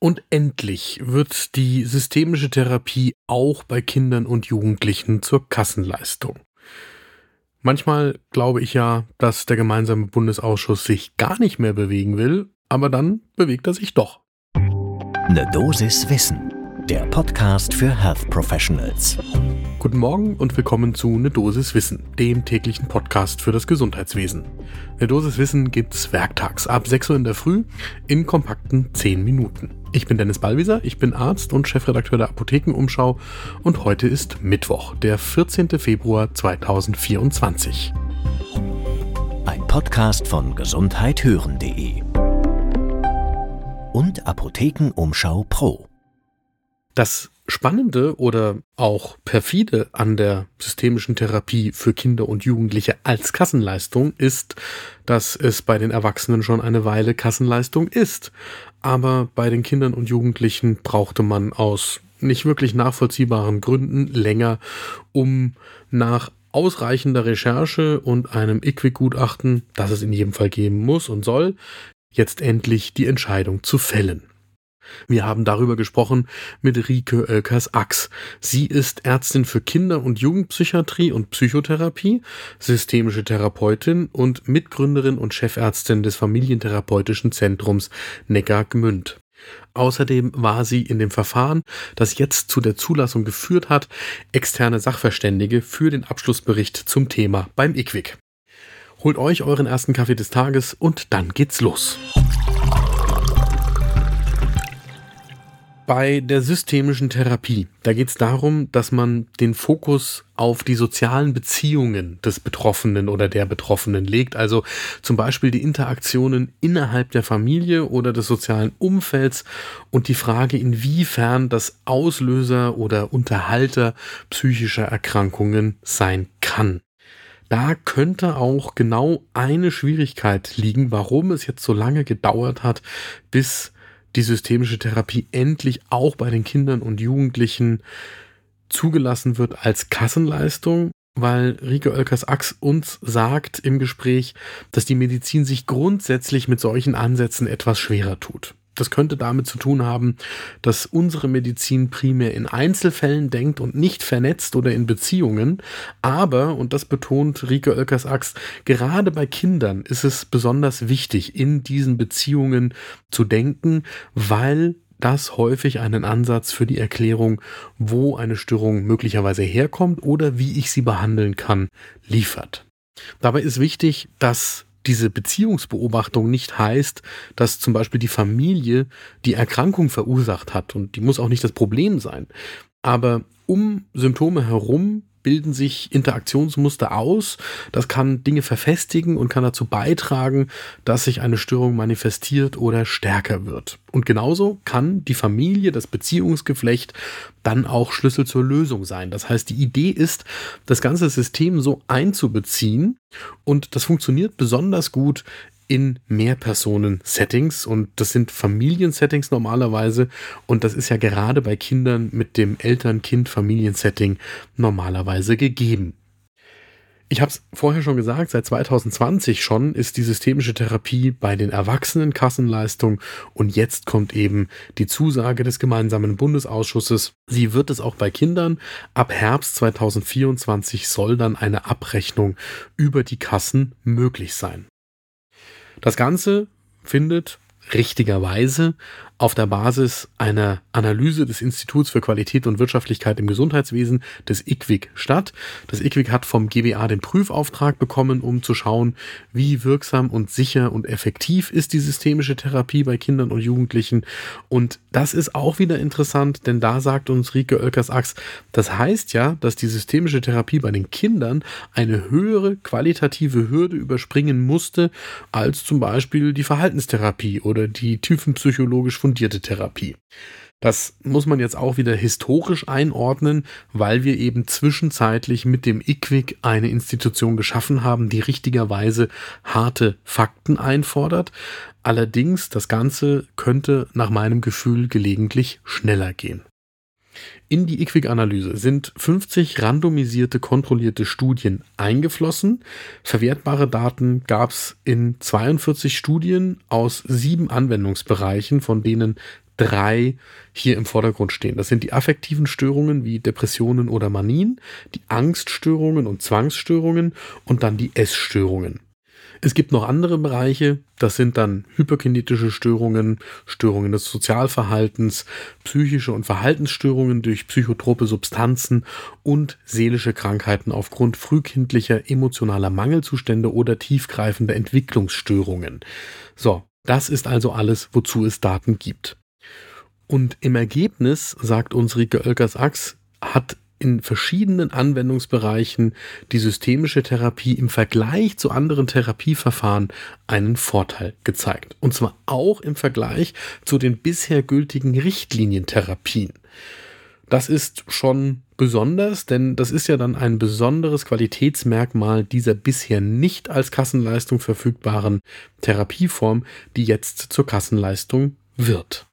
Und endlich wird die systemische Therapie auch bei Kindern und Jugendlichen zur Kassenleistung. Manchmal glaube ich ja, dass der gemeinsame Bundesausschuss sich gar nicht mehr bewegen will, aber dann bewegt er sich doch. Ne Dosis Wissen, der Podcast für Health Professionals. Guten Morgen und willkommen zu Ne Dosis Wissen, dem täglichen Podcast für das Gesundheitswesen. Ne Dosis Wissen gibt's werktags ab 6 Uhr in der Früh in kompakten 10 Minuten. Ich bin Dennis Ballwieser, ich bin Arzt und Chefredakteur der Apothekenumschau und heute ist Mittwoch, der 14. Februar 2024. Ein Podcast von gesundheithören.de und Apothekenumschau Pro. Das Spannende oder auch perfide an der systemischen Therapie für Kinder und Jugendliche als Kassenleistung ist, dass es bei den Erwachsenen schon eine Weile Kassenleistung ist. Aber bei den Kindern und Jugendlichen brauchte man aus nicht wirklich nachvollziehbaren Gründen länger, um nach ausreichender Recherche und einem IQWIC-Gutachten, das es in jedem Fall geben muss und soll, jetzt endlich die Entscheidung zu fällen. Wir haben darüber gesprochen mit Rike Oelkers-Ax. Sie ist Ärztin für Kinder- und Jugendpsychiatrie und Psychotherapie, systemische Therapeutin und Mitgründerin und Chefärztin des Familientherapeutischen Zentrums Neckar-Gmünd. Außerdem war sie in dem Verfahren, das jetzt zu der Zulassung geführt hat, externe Sachverständige für den Abschlussbericht zum Thema beim IQWIC. Holt euch euren ersten Kaffee des Tages und dann geht's los. Bei der systemischen Therapie, da geht es darum, dass man den Fokus auf die sozialen Beziehungen des Betroffenen oder der Betroffenen legt. Also zum Beispiel die Interaktionen innerhalb der Familie oder des sozialen Umfelds und die Frage, inwiefern das Auslöser oder Unterhalter psychischer Erkrankungen sein kann. Da könnte auch genau eine Schwierigkeit liegen, warum es jetzt so lange gedauert hat, bis die systemische Therapie endlich auch bei den Kindern und Jugendlichen zugelassen wird als Kassenleistung, weil Rike Oelkers-Ax uns sagt im Gespräch, dass die Medizin sich grundsätzlich mit solchen Ansätzen etwas schwerer tut. Das könnte damit zu tun haben, dass unsere Medizin primär in Einzelfällen denkt und nicht vernetzt oder in Beziehungen. Aber, und das betont Rike Oelkers-Ax, gerade bei Kindern ist es besonders wichtig, in diesen Beziehungen zu denken, weil das häufig einen Ansatz für die Erklärung, wo eine Störung möglicherweise herkommt oder wie ich sie behandeln kann, liefert. Dabei ist wichtig, dass diese Beziehungsbeobachtung nicht heißt, dass zum Beispiel die Familie die Erkrankung verursacht hat und die muss auch nicht das Problem sein. Aber um Symptome herum bilden sich Interaktionsmuster aus. Das kann Dinge verfestigen und kann dazu beitragen, dass sich eine Störung manifestiert oder stärker wird. Und genauso kann die Familie, das Beziehungsgeflecht dann auch Schlüssel zur Lösung sein. Das heißt, die Idee ist, das ganze System so einzubeziehen und das funktioniert besonders gut in Mehrpersonen-Settings und das sind Familiensettings normalerweise und das ist ja gerade bei Kindern mit dem Eltern-Kind-Familiensetting normalerweise gegeben. Ich habe es vorher schon gesagt, seit 2020 schon ist die systemische Therapie bei den Erwachsenen Kassenleistung und jetzt kommt eben die Zusage des gemeinsamen Bundesausschusses. Sie wird es auch bei Kindern. Ab Herbst 2024 soll dann eine Abrechnung über die Kassen möglich sein. Das Ganze findet richtigerweise auf der Basis einer Analyse des Instituts für Qualität und Wirtschaftlichkeit im Gesundheitswesen des IQWIC statt. Das IQWIC hat vom GBA den Prüfauftrag bekommen, um zu schauen, wie wirksam und sicher und effektiv ist die systemische Therapie bei Kindern und Jugendlichen. Und das ist auch wieder interessant, denn da sagt uns Rike Oelkers-Ax, das heißt ja, dass die systemische Therapie bei den Kindern eine höhere qualitative Hürde überspringen musste als zum Beispiel die Verhaltenstherapie oder die tiefenpsychologisch fundierte Therapie. Das muss man jetzt auch wieder historisch einordnen, weil wir eben zwischenzeitlich mit dem IQWIC eine Institution geschaffen haben, die richtigerweise harte Fakten einfordert. Allerdings, das Ganze könnte nach meinem Gefühl gelegentlich schneller gehen. In die IQWIC-Analyse sind 50 randomisierte, kontrollierte Studien eingeflossen. Verwertbare Daten gab es in 42 Studien aus sieben Anwendungsbereichen, von denen drei hier im Vordergrund stehen. Das sind die affektiven Störungen wie Depressionen oder Manien, die Angststörungen und Zwangsstörungen und dann die Essstörungen. Es gibt noch andere Bereiche, das sind dann hyperkinetische Störungen, Störungen des Sozialverhaltens, psychische und Verhaltensstörungen durch psychotrope Substanzen und seelische Krankheiten aufgrund frühkindlicher emotionaler Mangelzustände oder tiefgreifender Entwicklungsstörungen. So, das ist also alles, wozu es Daten gibt. Und im Ergebnis, sagt uns Rike Oelkers-Ax, hat in verschiedenen Anwendungsbereichen die systemische Therapie im Vergleich zu anderen Therapieverfahren einen Vorteil gezeigt. Und zwar auch im Vergleich zu den bisher gültigen Richtlinientherapien. Das ist schon besonders, denn das ist ja dann ein besonderes Qualitätsmerkmal dieser bisher nicht als Kassenleistung verfügbaren Therapieform, die jetzt zur Kassenleistung wird.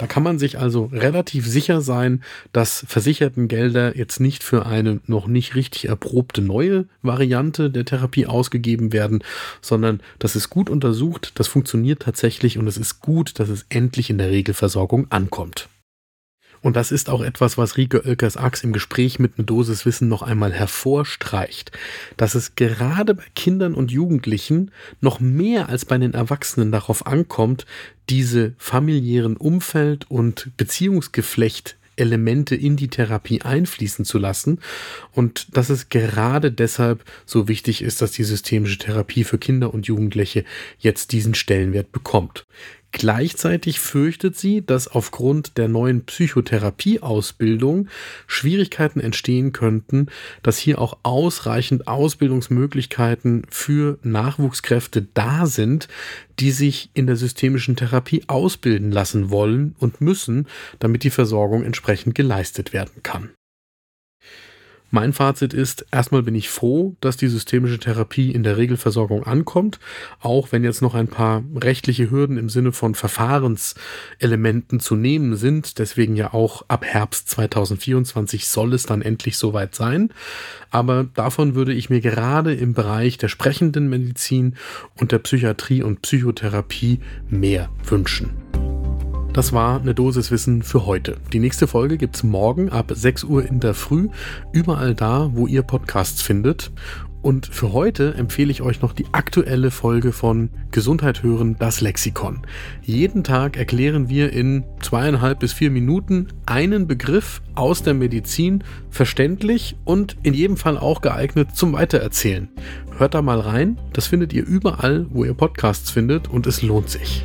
Da kann man sich also relativ sicher sein, dass versicherten Gelder jetzt nicht für eine noch nicht richtig erprobte neue Variante der Therapie ausgegeben werden, sondern das ist gut untersucht, das funktioniert tatsächlich und es ist gut, dass es endlich in der Regelversorgung ankommt. Und das ist auch etwas, was Rike Oelkers-Ax im Gespräch mit einer Dosis Wissen noch einmal hervorstreicht, dass es gerade bei Kindern und Jugendlichen noch mehr als bei den Erwachsenen darauf ankommt, diese familiären Umfeld- und Beziehungsgeflecht Elemente in die Therapie einfließen zu lassen und dass es gerade deshalb so wichtig ist, dass die systemische Therapie für Kinder und Jugendliche jetzt diesen Stellenwert bekommt. Gleichzeitig fürchtet sie, dass aufgrund der neuen Psychotherapieausbildung Schwierigkeiten entstehen könnten, dass hier auch ausreichend Ausbildungsmöglichkeiten für Nachwuchskräfte da sind, die sich in der systemischen Therapie ausbilden lassen wollen und müssen, damit die Versorgung entsprechend geleistet werden kann. Mein Fazit ist, erstmal bin ich froh, dass die systemische Therapie in der Regelversorgung ankommt, auch wenn jetzt noch ein paar rechtliche Hürden im Sinne von Verfahrenselementen zu nehmen sind. Deswegen ja auch ab Herbst 2024 soll es dann endlich soweit sein. Aber davon würde ich mir gerade im Bereich der sprechenden Medizin und der Psychiatrie und Psychotherapie mehr wünschen. Das war eine Dosis Wissen für heute. Die nächste Folge gibt es morgen ab 6 Uhr in der Früh, überall da, wo ihr Podcasts findet. Und für heute empfehle ich euch noch die aktuelle Folge von Gesundheit hören, das Lexikon. Jeden Tag erklären wir in zweieinhalb bis vier Minuten einen Begriff aus der Medizin verständlich und in jedem Fall auch geeignet zum Weitererzählen. Hört da mal rein, das findet ihr überall, wo ihr Podcasts findet und es lohnt sich.